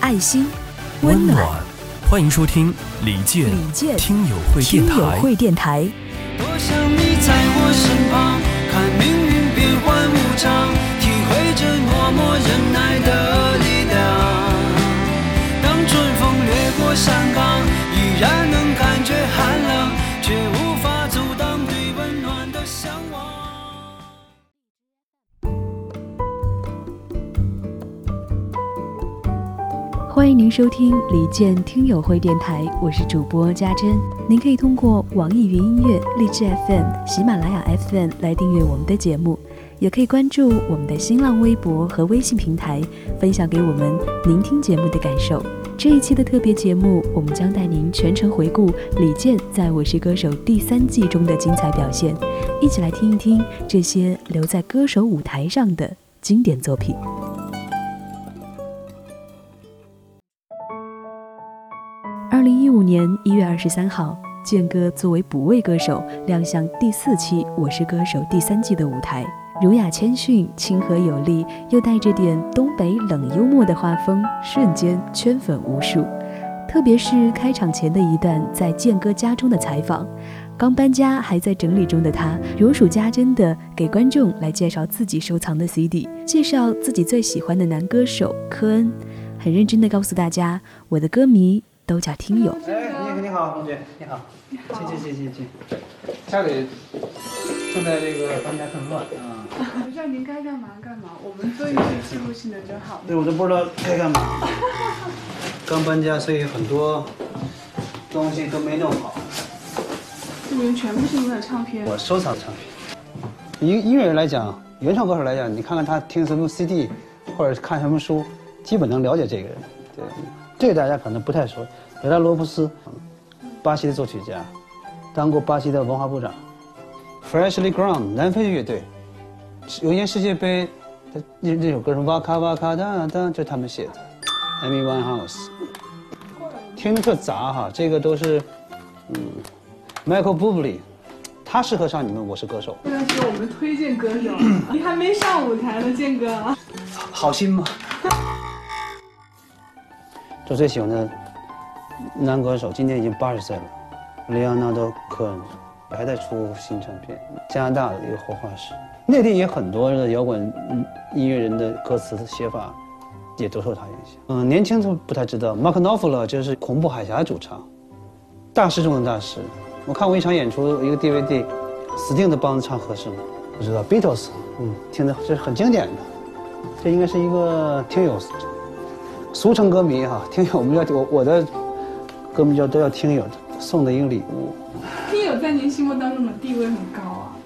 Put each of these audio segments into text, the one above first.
爱心，温暖。欢迎收听李健李健听友会听友电台。会电台，多想你在我身旁，看命运变幻无常，体会着默默忍耐的力量。当春风掠过山岗，依然能感觉寒冷，却无法阻挡对温暖的向往。欢迎您收听李健听友会电台，我是主播家珍。您可以通过网易云音乐、荔枝 FM、喜马拉雅 FM 来订阅我们的节目，也可以关注我们的新浪微博和微信平台，分享给我们您听节目的感受。这一期的特别节目，我们将带您全程回顾李健在《我是歌手》第三季中的精彩表现，一起来听一听这些留在歌手舞台上的经典作品。五年一月二十三号，健哥作为补位歌手亮相第四期《我是歌手》第三季的舞台，儒雅谦逊、亲和有力，又带着点东北冷幽默的画风，瞬间圈粉无数。特别是开场前的一段在健哥家中的采访，刚搬家还在整理中的他，如数家珍的给观众来介绍自己收藏的 CD，介绍自己最喜欢的男歌手科恩，很认真的告诉大家，我的歌迷都叫听友。哎，你你好，同学，你好，请请请请请。家里正在这个搬家很乱啊，不知道您该干嘛干嘛，我们做一些记录性的就好。对我都不知道该干嘛。刚搬家，所以很多东西都没弄好。这里面全部是您的唱片。我收藏唱片。音音乐人来讲，原创歌手来讲，你看看他听什么 CD，或者看什么书，基本能了解这个人。对，这个大家可能不太熟。维拉罗布斯，巴西的作曲家，当过巴西的文化部长。Freshly Ground，南非的乐队，有一年世界杯，他那那首歌是哇咔哇卡哒哒，就是他们写的。Amy Winehouse，听着特杂哈，这个都是，嗯，Michael Bublé，他适合上你们《我是歌手》。这个是我们推荐歌手，你还没上舞台呢，健哥。好心吗？我最喜欢的男歌手，今年已经八十岁了，莱昂纳多·科恩，还在出新唱片，加拿大的一个活化石。内地也很多的摇滚嗯音乐人的歌词写法，也都受他影响。嗯，年轻都不太知道，Mark Knopfler 就是恐怖海峡主唱，大师中的大师。我看过一场演出，一个 DVD，死定的帮着唱合适吗。不知道 Beatles，嗯，听的这是很经典的。这应该是一个听友，俗称歌迷哈，听友我们要我我的歌迷叫都叫听友送的一个礼物，听友在您心目当中的地位很高啊。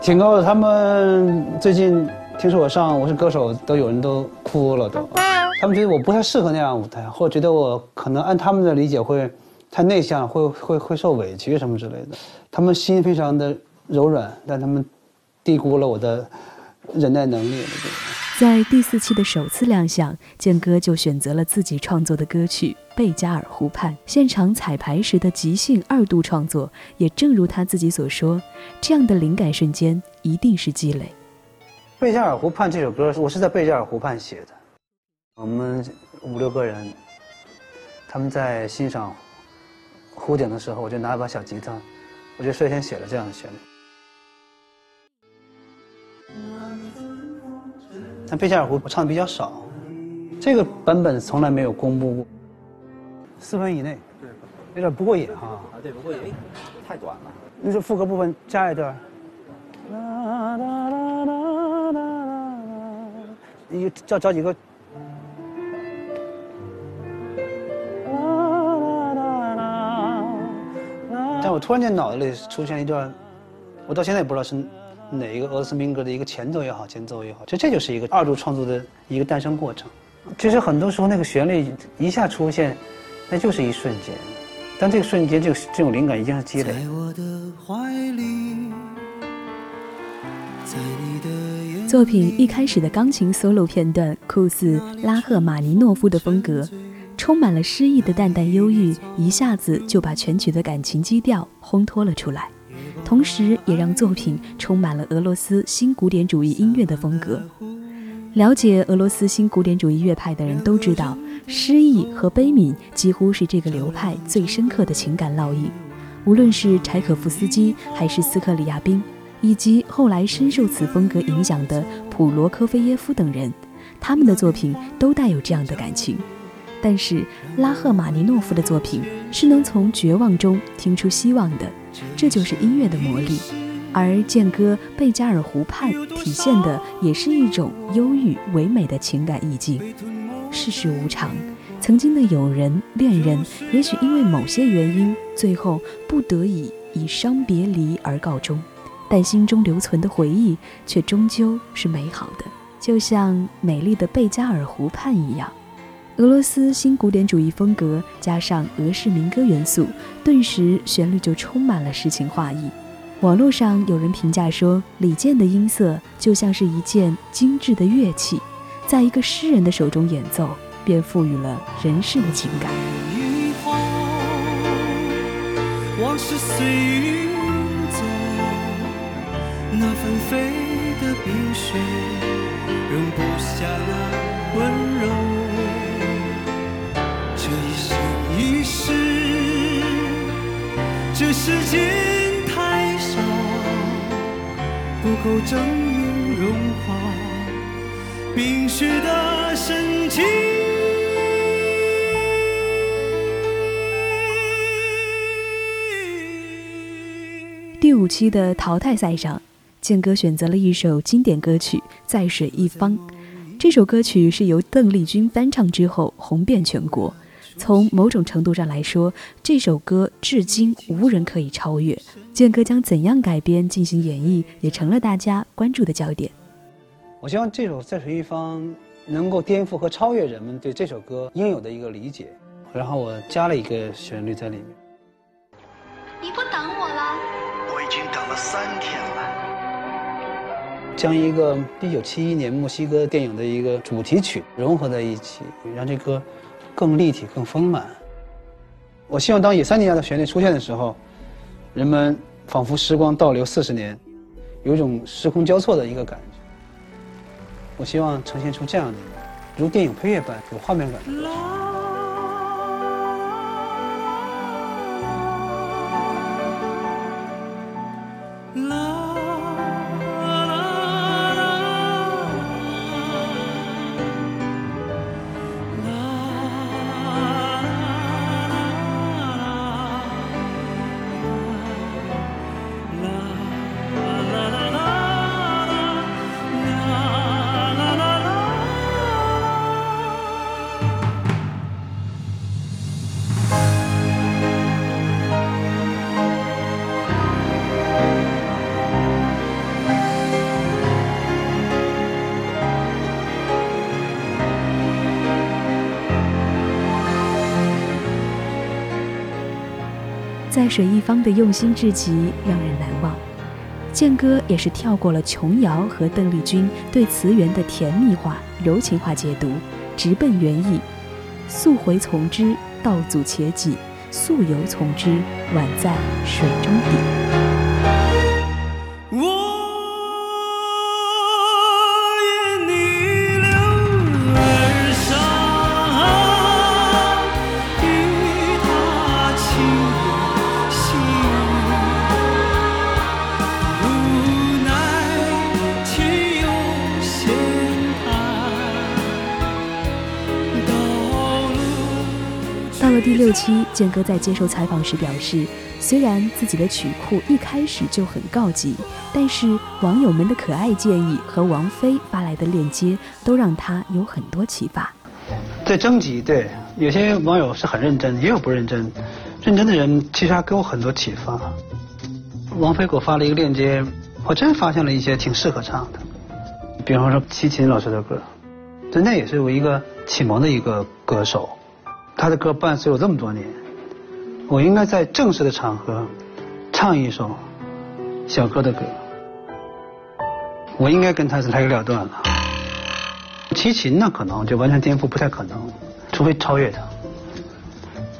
挺高的。他们最近听说我上《我是歌手》，都有人都哭了都，他们觉得我不太适合那样舞台，或者觉得我可能按他们的理解会太内向，会会会受委屈什么之类的。他们心非常的柔软，但他们低估了我的忍耐能力。在第四期的首次亮相，健哥就选择了自己创作的歌曲《贝加尔湖畔》。现场彩排时的即兴二度创作，也正如他自己所说，这样的灵感瞬间一定是积累。《贝加尔湖畔》这首歌，我是在贝加尔湖畔写的。我们五六个人，他们在欣赏湖景的时候，我就拿一把小吉他，我就率先写了这样的旋律。但贝加尔湖我唱的比较少，这个版本从来没有公布过，四分以内，有点不过瘾哈。啊，对，不过瘾，太短了。你说副歌部分加一段。啦啦啦啦啦啦啦，你找找几个。但我突然间脑子里出现一段，我到现在也不知道是哪一个俄罗斯民歌的一个前奏也好，前奏也好，这这就是一个二度创作的一个诞生过程。其实很多时候那个旋律一下出现，那就是一瞬间，但这个瞬间，这个这种灵感一定是积累。在我的怀里，在你的作品一开始的钢琴 solo 片段，酷似拉赫玛尼诺夫的风格，充满了诗意的淡淡忧郁，一下子就把全曲的感情基调烘托了出来，同时也让作品充满了俄罗斯新古典主义音乐的风格。了解俄罗斯新古典主义乐派的人都知道，诗意和悲悯几乎是这个流派最深刻的情感烙印。无论是柴可夫斯基，还是斯克里亚宾，以及后来深受此风格影响的普罗科菲耶夫等人，他们的作品都带有这样的感情。但是拉赫玛尼诺夫的作品是能从绝望中听出希望的，这就是音乐的魔力。而剑歌《贝加尔湖畔》体现的也是一种忧郁唯美的情感意境。世事无常，曾经的友人、恋人，也许因为某些原因，最后不得已以伤别离而告终，但心中留存的回忆却终究是美好的，就像美丽的贝加尔湖畔一样。俄罗斯新古典主义风格加上俄式民歌元素，顿时旋律就充满了诗情画意。网络上有人评价说，李健的音色就像是一件精致的乐器，在一个诗人的手中演奏，便赋予了人世的情感。往事随云走，那纷飞的冰雪，容不下那温柔。是，这时间太少，不够证明融化冰雪的神奇。第五期的淘汰赛上，健哥选择了一首经典歌曲《在水一方》。这首歌曲是由邓丽君翻唱之后红遍全国。从某种程度上来说，这首歌至今无人可以超越。健哥将怎样改编进行演绎，也成了大家关注的焦点。我希望这首《在水一方》能够颠覆和超越人们对这首歌应有的一个理解，然后我加了一个旋律在里面。你不等我了？我已经等了三天了。将一个1971年墨西哥电影的一个主题曲融合在一起，让这歌更立体、更丰满。我希望当野三尼亚的旋律出现的时候，人们仿佛时光倒流四十年，有一种时空交错的一个感觉。我希望呈现出这样的如电影配乐般有画面感的在水一方的用心至极，让人难忘。健哥也是跳过了琼瑶和邓丽君对词源的甜蜜化、柔情化解读，直奔原意。溯洄从之，道阻且跻；溯游从之，宛在水中底。健哥在接受采访时表示，虽然自己的曲库一开始就很告急，但是网友们的可爱建议和王菲发来的链接，都让他有很多启发。在征集，对，有些网友是很认真，也有不认真。认真的人其实还给我很多启发。王菲给我发了一个链接，我真发现了一些挺适合唱的，比方说齐秦老师的歌，真的也是我一个启蒙的一个歌手，他的歌伴随我这么多年，我应该在正式的场合唱一首小哥的歌，我应该跟他是来个了断了。齐秦那可能就完全颠覆不太可能，除非超越他，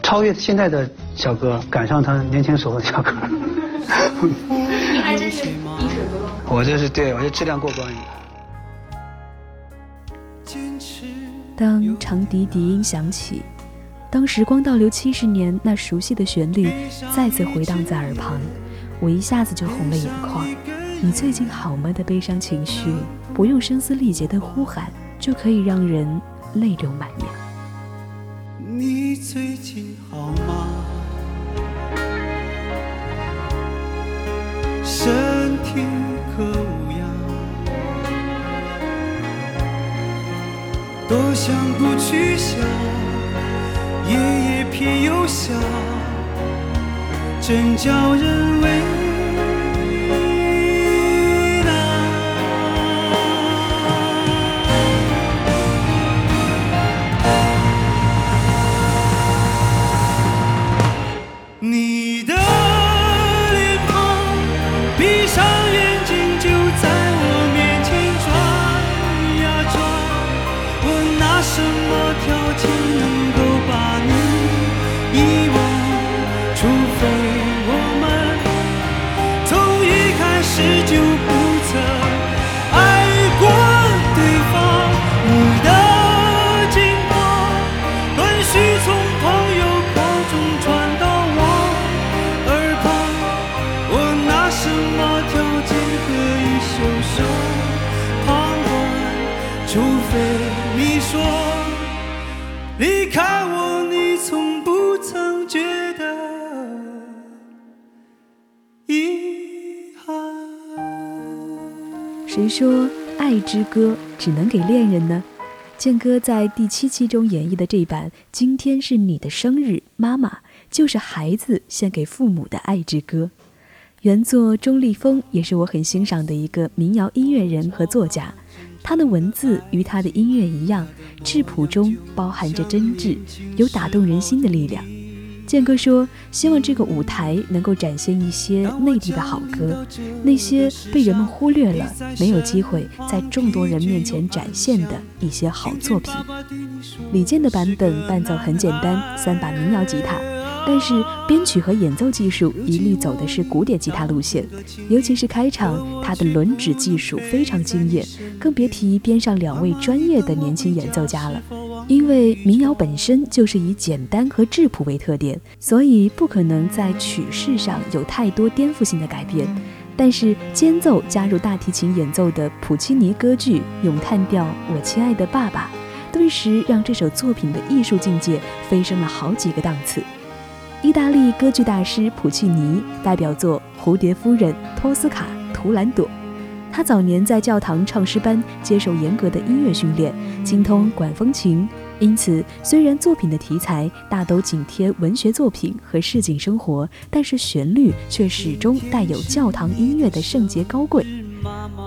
超越现在的小哥，赶上他年轻时候的小哥。你还真是一水不漏。我这是对，我这质量过关。当长笛笛音响起，当时光倒流七十年那熟悉的旋律再次回荡在耳旁，我一下子就红了眼眶。你最近好吗的悲伤情绪，不用声嘶力竭的呼喊，就可以让人泪流满面。你最近好吗？身体可无恙？多想不去想，夜夜偏又想，真叫人为谁说爱之歌只能给恋人呢？健哥在第七期中演绎的这版《今天是你的生日，妈妈》，就是孩子献给父母的爱之歌。原作钟立风也是我很欣赏的一个民谣音乐人和作家，他的文字与他的音乐一样，质朴中包含着真挚，有打动人心的力量。健哥说：“希望这个舞台能够展现一些内地的好歌，那些被人们忽略了、没有机会在众多人面前展现的一些好作品。”李健的版本伴奏很简单，三把民谣吉他，但是编曲和演奏技术一律走的是古典吉他路线，尤其是开场，他的轮指技术非常惊艳，更别提边上两位专业的年轻演奏家了。因为民谣本身就是以简单和质朴为特点，所以不可能在曲式上有太多颠覆性的改变。但是间奏加入大提琴演奏的普契尼歌剧《咏叹调我亲爱的爸爸》，顿时让这首作品的艺术境界飞升了好几个档次。意大利歌剧大师普契尼代表作《蝴蝶夫人》《托斯卡》《图兰朵》。他早年在教堂唱诗班接受严格的音乐训练，精通管风琴，因此虽然作品的题材大都紧贴文学作品和市井生活，但是旋律却始终带有教堂音乐的圣洁高贵。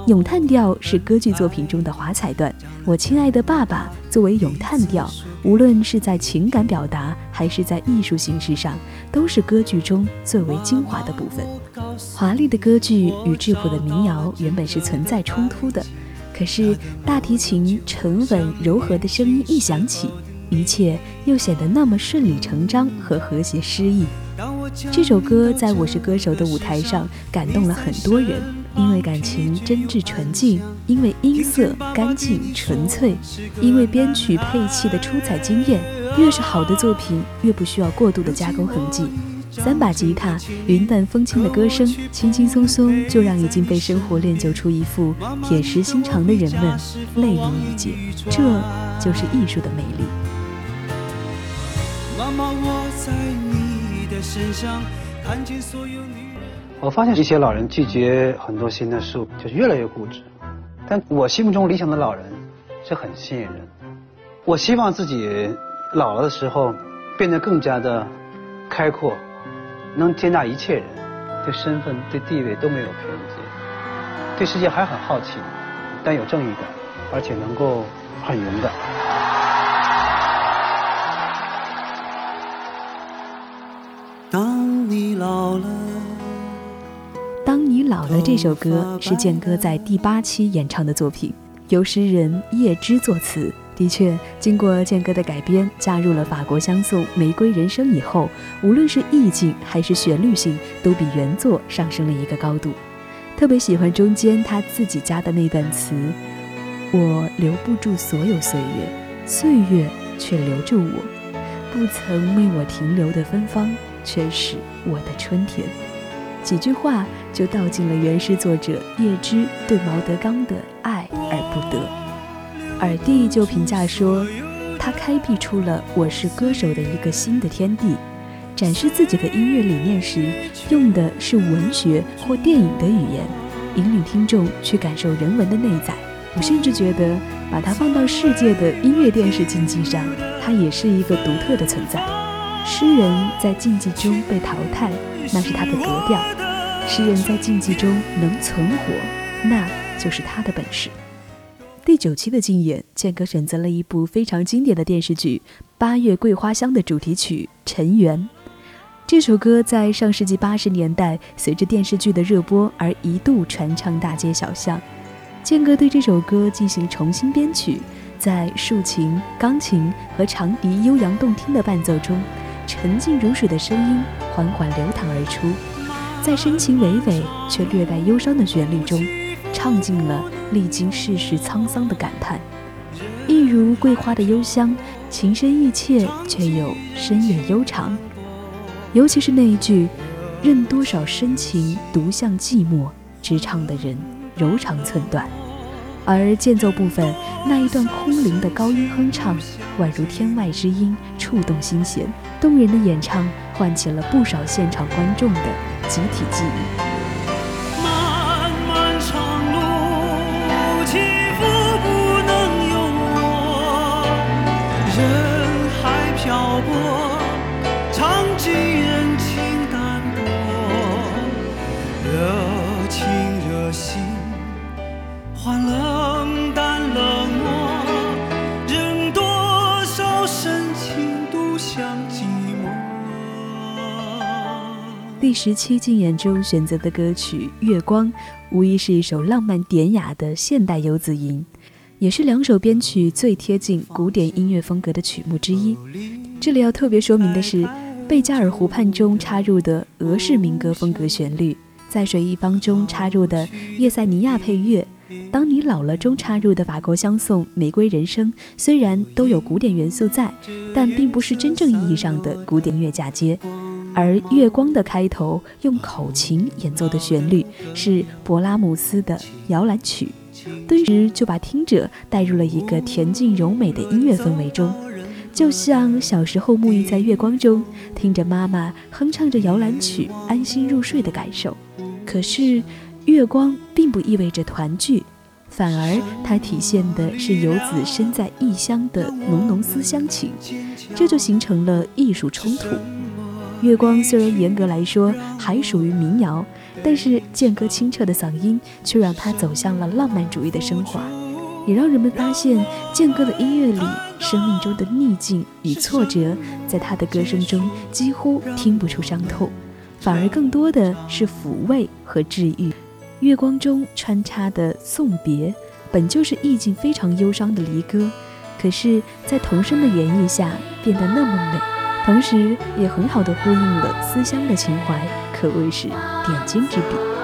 咏叹调是歌剧作品中的华彩段，我亲爱的爸爸作为咏叹调，无论是在情感表达还是在艺术形式上，都是歌剧中最为精华的部分。华丽的歌剧与质朴的民谣原本是存在冲突的，可是大提琴沉稳柔和的声音一响起，一切又显得那么顺理成章和和谐诗意。这首歌在我是歌手的舞台上感动了很多人，因为感情真挚纯净，因为音色干净纯粹，因为编曲配器的出彩惊艳。越是好的作品，越不需要过度的加工痕迹。三把吉他，云淡风轻的歌声，轻轻松松就让已经被生活练就出一副铁石心肠的人们泪如雨结。这就是艺术的魅力。妈妈，我在你的身上看见所有。我发现一些老人拒绝很多新的事物，就是越来越固执。但我心目中理想的老人是很吸引人。我希望自己老了的时候变得更加的开阔，能接纳一切人，对身份、对地位都没有偏见，对世界还很好奇，但有正义感，而且能够很勇敢。老了》这首歌是健哥在第八期演唱的作品，由诗人叶芝作词。的确，经过健哥的改编，加入了法国香颂《玫瑰人生》以后，无论是意境还是旋律性，都比原作上升了一个高度。特别喜欢中间他自己加的那段词：“我留不住所有岁月，岁月却留住我；不曾为我停留的芬芳，却是我的春天。”几句话就道尽了原诗作者叶芝对毛德刚的爱而不得。尔弟就评价说，他开辟出了我是歌手的一个新的天地。展示自己的音乐理念时，用的是文学或电影的语言，引领听众去感受人文的内在。我甚至觉得，把它放到世界的音乐电视竞技上，它也是一个独特的存在。诗人在竞技中被淘汰，那是他的格调；诗人在竞技中能存活，那就是他的本事。第九期的竞演，健哥选择了一部非常经典的电视剧《八月桂花香》的主题曲《尘缘》。这首歌在上世纪八十年代，随着电视剧的热播而一度传唱大街小巷。健哥对这首歌进行重新编曲，在竖琴、钢琴和长笛悠扬动听的伴奏中，沉静如水的声音缓缓流淌而出，在深情娓娓却略带忧伤的旋律中，唱尽了历经世事沧桑的感叹。一如桂花的幽香，情深意切却又深远悠长。尤其是那一句“任多少深情独向寂寞”，直唱的人柔肠寸断。而间奏部分那一段空灵的高音哼唱，宛如天外之音，触动心弦。动人的演唱唤起了不少现场观众的集体记忆。漫漫长路，起伏不能由我，人海漂泊，十期竞演中选择的歌曲《月光》，无疑是一首浪漫典雅的现代游子吟，也是两首编曲最贴近古典音乐风格的曲目之一。这里要特别说明的是，贝加尔湖畔中插入的俄式民歌风格旋律，在水一方中插入的叶塞尼亚配乐，当你老了中插入的法国香颂《玫瑰人生》，虽然都有古典元素在，但并不是真正意义上的古典音乐嫁接。而《月光》的开头用口琴演奏的旋律是勃拉姆斯的摇篮曲，顿时就把听者带入了一个恬静柔美的音乐氛围中，就像小时候沐浴在月光中，听着妈妈哼唱着摇篮曲，安心入睡的感受。可是，月光并不意味着团聚，反而它体现的是游子身在异乡的浓浓思乡情，这就形成了艺术冲突。月光虽然严格来说还属于民谣，但是健哥清澈的嗓音却让他走向了浪漫主义的升华，也让人们发现健哥的音乐里生命中的逆境与挫折，在他的歌声中几乎听不出伤痛，反而更多的是抚慰和治愈。月光中穿插的送别，本就是意境非常忧伤的离歌，可是，在童声的演绎下变得那么美。同时，也很好的呼应了思乡的情怀，可谓是点睛之笔。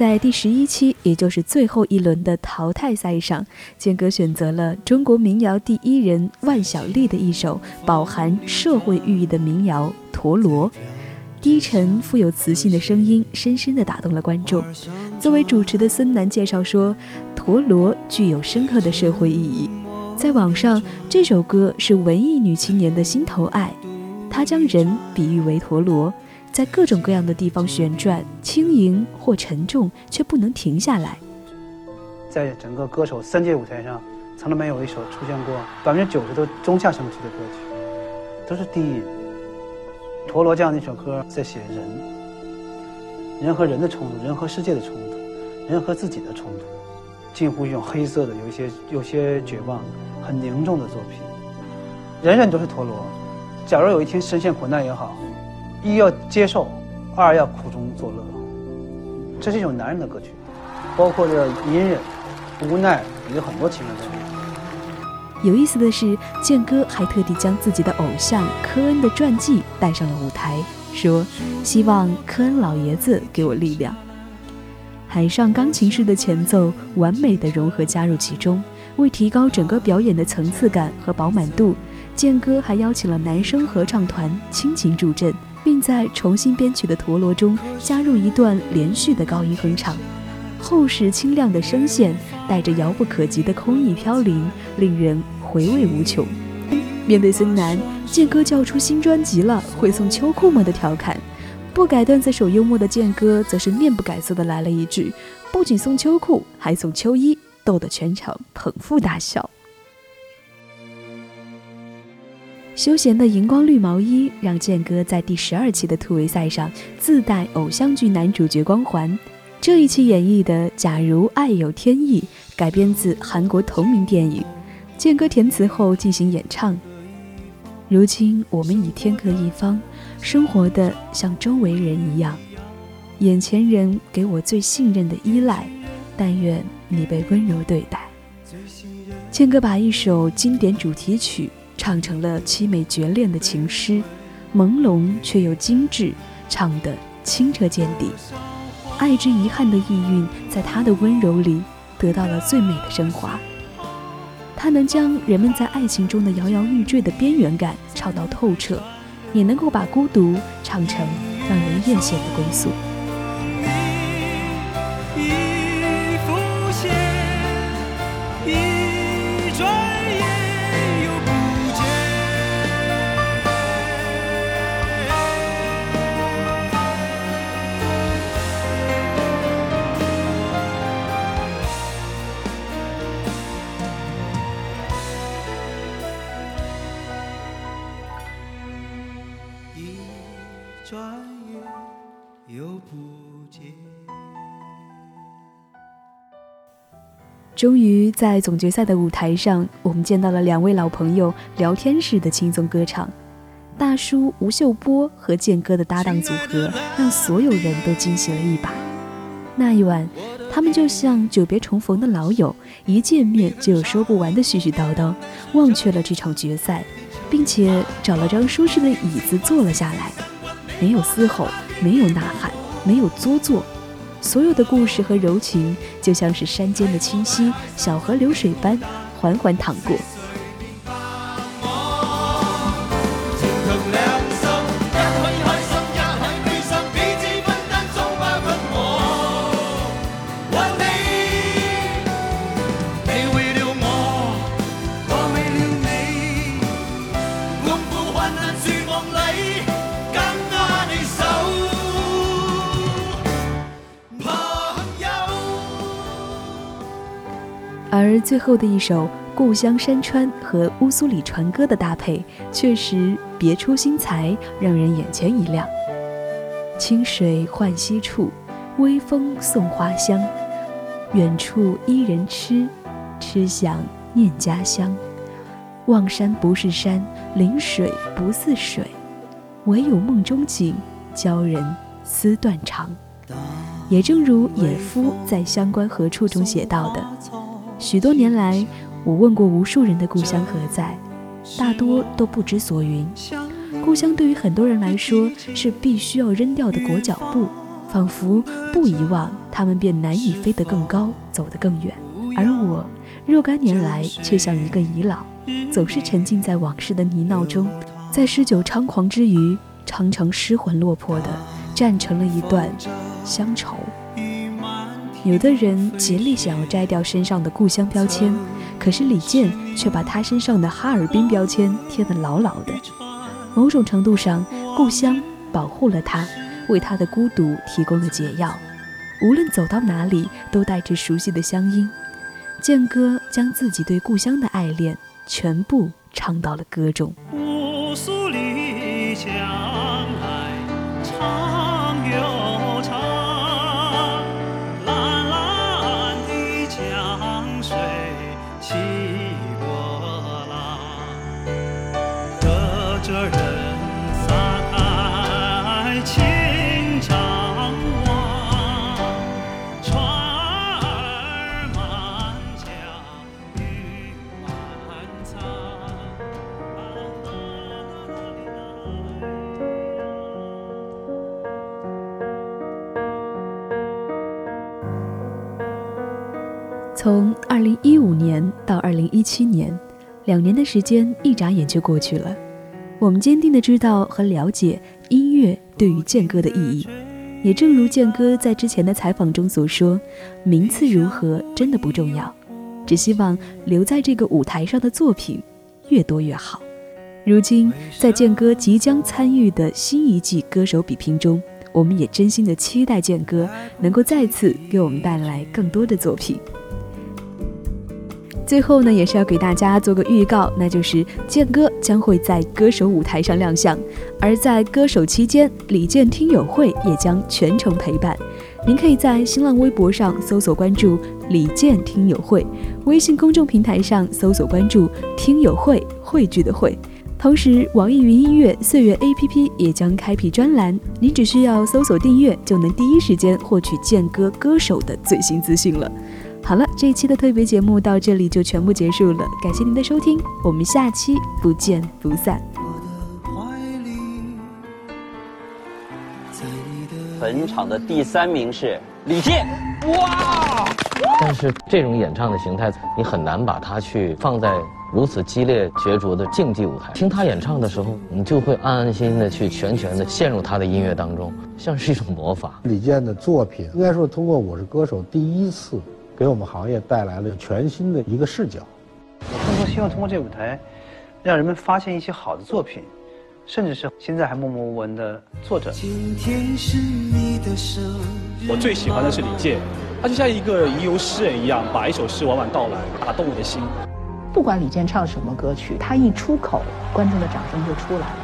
在第十一期，也就是最后一轮的淘汰赛上，健哥选择了中国民谣第一人万晓利的一首饱含社会寓意的民谣《陀螺》。低沉富有磁性的声音深深地打动了观众。作为主持的孙楠介绍说，陀螺具有深刻的社会意义。在网上，这首歌是文艺女青年的心头爱。她将人比喻为陀螺，在各种各样的地方旋转，轻盈或沉重，却不能停下来。在整个歌手三界舞台上，从来没有一首出现过百分之九十都中下升期的歌曲，都是低音。陀螺这样的一首歌在写人，人和人的冲突，人和世界的冲突，人和自己的冲突，近乎一种黑色的，有一些有些绝望，很凝重的作品。人人都是陀螺，假如有一天深陷苦难也好，一要接受，二要苦中作乐。这是一种男人的歌曲，包括这隐忍、无奈，有很多情感在里面。有意思的是，健哥还特地将自己的偶像科恩的传记带上了舞台，说希望科恩老爷子给我力量。海上钢琴式的前奏完美的融合加入其中，为提高整个表演的层次感和饱满度，健哥还邀请了男声合唱团倾情助阵，并在重新编曲的陀螺中加入一段连续的高音哼唱。厚实清亮的声线带着遥不可及的空意飘零，令人回味无穷。面对孙楠，健哥叫出新专辑了，会送秋裤吗的调侃。不改段子手幽默的健哥则是面不改色的来了一句：“不仅送秋裤，还送秋衣”，逗得全场捧腹大笑。休闲的荧光绿毛衣让健哥在第十二期的突围赛上自带偶像剧男主角光环。这一期演绎的《假如爱有天意》改编自韩国同名电影，健哥填词后进行演唱。如今我们已天各一方，生活的像周围人一样，眼前人给我最信任的依赖，但愿你被温柔对待。健哥把一首经典主题曲唱成了凄美绝恋的情诗，朦胧却又精致，唱得清澈见底。爱之遗憾的意蕴，在他的温柔里得到了最美的升华。他能将人们在爱情中的摇摇欲坠的边缘感唱到透彻，也能够把孤独唱成让人艳羡的归宿。终于在总决赛的舞台上，我们见到了两位老朋友聊天式的轻松歌唱。大叔吴秀波和健哥的搭档组合，让所有人都惊喜了一把。那一晚，他们就像久别重逢的老友，一见面就有说不完的絮絮叨叨，忘却了这场决赛，并且找了张舒适的椅子坐了下来，没有嘶吼，没有呐喊，没有作作。所有的故事和柔情，就像是山间的清溪、小河流水般缓缓淌过。而最后的一首《故乡山川》和乌苏里船歌的搭配，确实别出心裁，让人眼前一亮。清水浣溪处，微风送花香。远处伊人痴，痴想念家乡。望山不是山，临水不似水，唯有梦中景，教人思断肠。也正如野夫在《相关何处》中写到的。许多年来，我问过无数人的故乡何在，大多都不知所云。故乡对于很多人来说是必须要扔掉的裹脚布，仿佛不遗忘，他们便难以飞得更高，走得更远。而我若干年来却像一个遗老，总是沉浸在往事的泥淖中，在诗酒猖狂之余，常常失魂落魄地站成了一段乡愁。有的人竭力想要摘掉身上的故乡标签，可是李健却把他身上的哈尔滨标签贴得牢牢的。某种程度上，故乡保护了他，为他的孤独提供了解药。无论走到哪里，都带着熟悉的乡音。健哥将自己对故乡的爱恋全部唱到了歌中。从二零一五年到二零一七年，两年的时间一眨眼就过去了。我们坚定的知道和了解音乐对于健哥的意义，也正如健哥在之前的采访中所说，名次如何真的不重要，只希望留在这个舞台上的作品越多越好。如今，在健哥即将参与的新一季歌手比拼中，我们也真心的期待健哥能够再次给我们带来更多的作品。最后呢，也是要给大家做个预告，那就是健哥将会在歌手舞台上亮相，而在歌手期间，李健听友会也将全程陪伴。您可以在新浪微博上搜索关注李健听友会，微信公众平台上搜索关注听友会汇聚的会。同时，网易云音乐岁月 APP 也将开辟专栏，您只需要搜索订阅，就能第一时间获取健哥歌手的最新资讯了。好了，这一期的特别节目到这里就全部结束了，感谢您的收听，我们下期不见不散。本场的第三名是李健，哇！但是这种演唱的形态，你很难把它去放在如此激烈角逐的竞技舞台。听他演唱的时候，你就会安安心心的去全全的陷入他的音乐当中，像是一种魔法。李健的作品，应该说通过《我是歌手》第一次。给我们行业带来了全新的一个视角。我更多希望通过这舞台，让人们发现一些好的作品，甚至是现在还默默无闻的作者。我最喜欢的是李健，他就像一个吟游诗人一样，把一首诗娓娓道来，打动我的心。不管李健唱什么歌曲，他一出口，观众的掌声就出来了。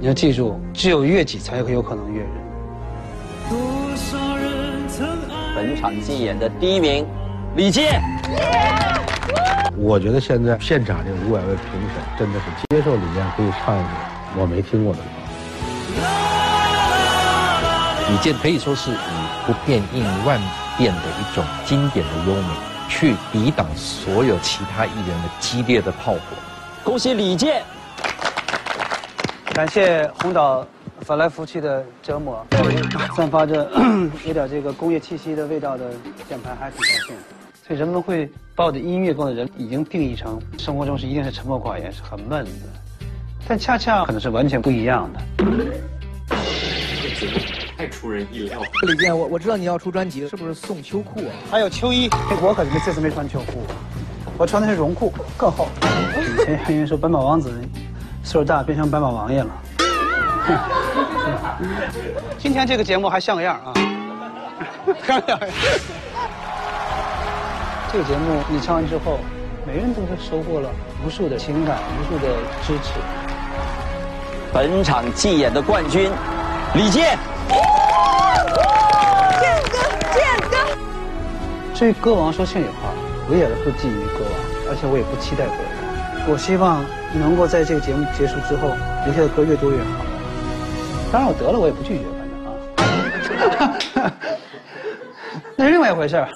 你要记住，只有悦己才有可能悦人。本场竞演的第一名。李健，我觉得现在现场这五百位评审真的是接受李健可以唱一首我没听过的歌。李健可以说是以不变应万变的一种经典的优美，去抵挡所有其他艺人的激烈的炮火。恭喜李健！感谢红岛翻来覆去的折磨，散发着 有点这个工业气息的味道的键盘还挺高兴。所以人们会把我的音乐跟我的人已经定义成生活中是一定是沉默寡言，是很闷的，但恰恰可能是完全不一样的。这个节目太出人意料。李健，我我知道你要出专辑，是不是送秋裤啊？还有秋衣，我可是这次没穿秋裤，我穿的是绒裤，更厚。以前还有人说白马王子岁数大变成白马王爷了。今天这个节目还像个样啊？像样。这个节目你唱完之后，每个人都是收获了无数的情感、无数的支持。本场竞演的冠军，李健。健哥，健哥。至于歌王说心里话，我也不觊觎歌王，而且我也不期待歌王。我希望能够在这个节目结束之后，留下的歌越多越好。当然我得了，我也不拒绝，反正啊。那是另外一回事儿。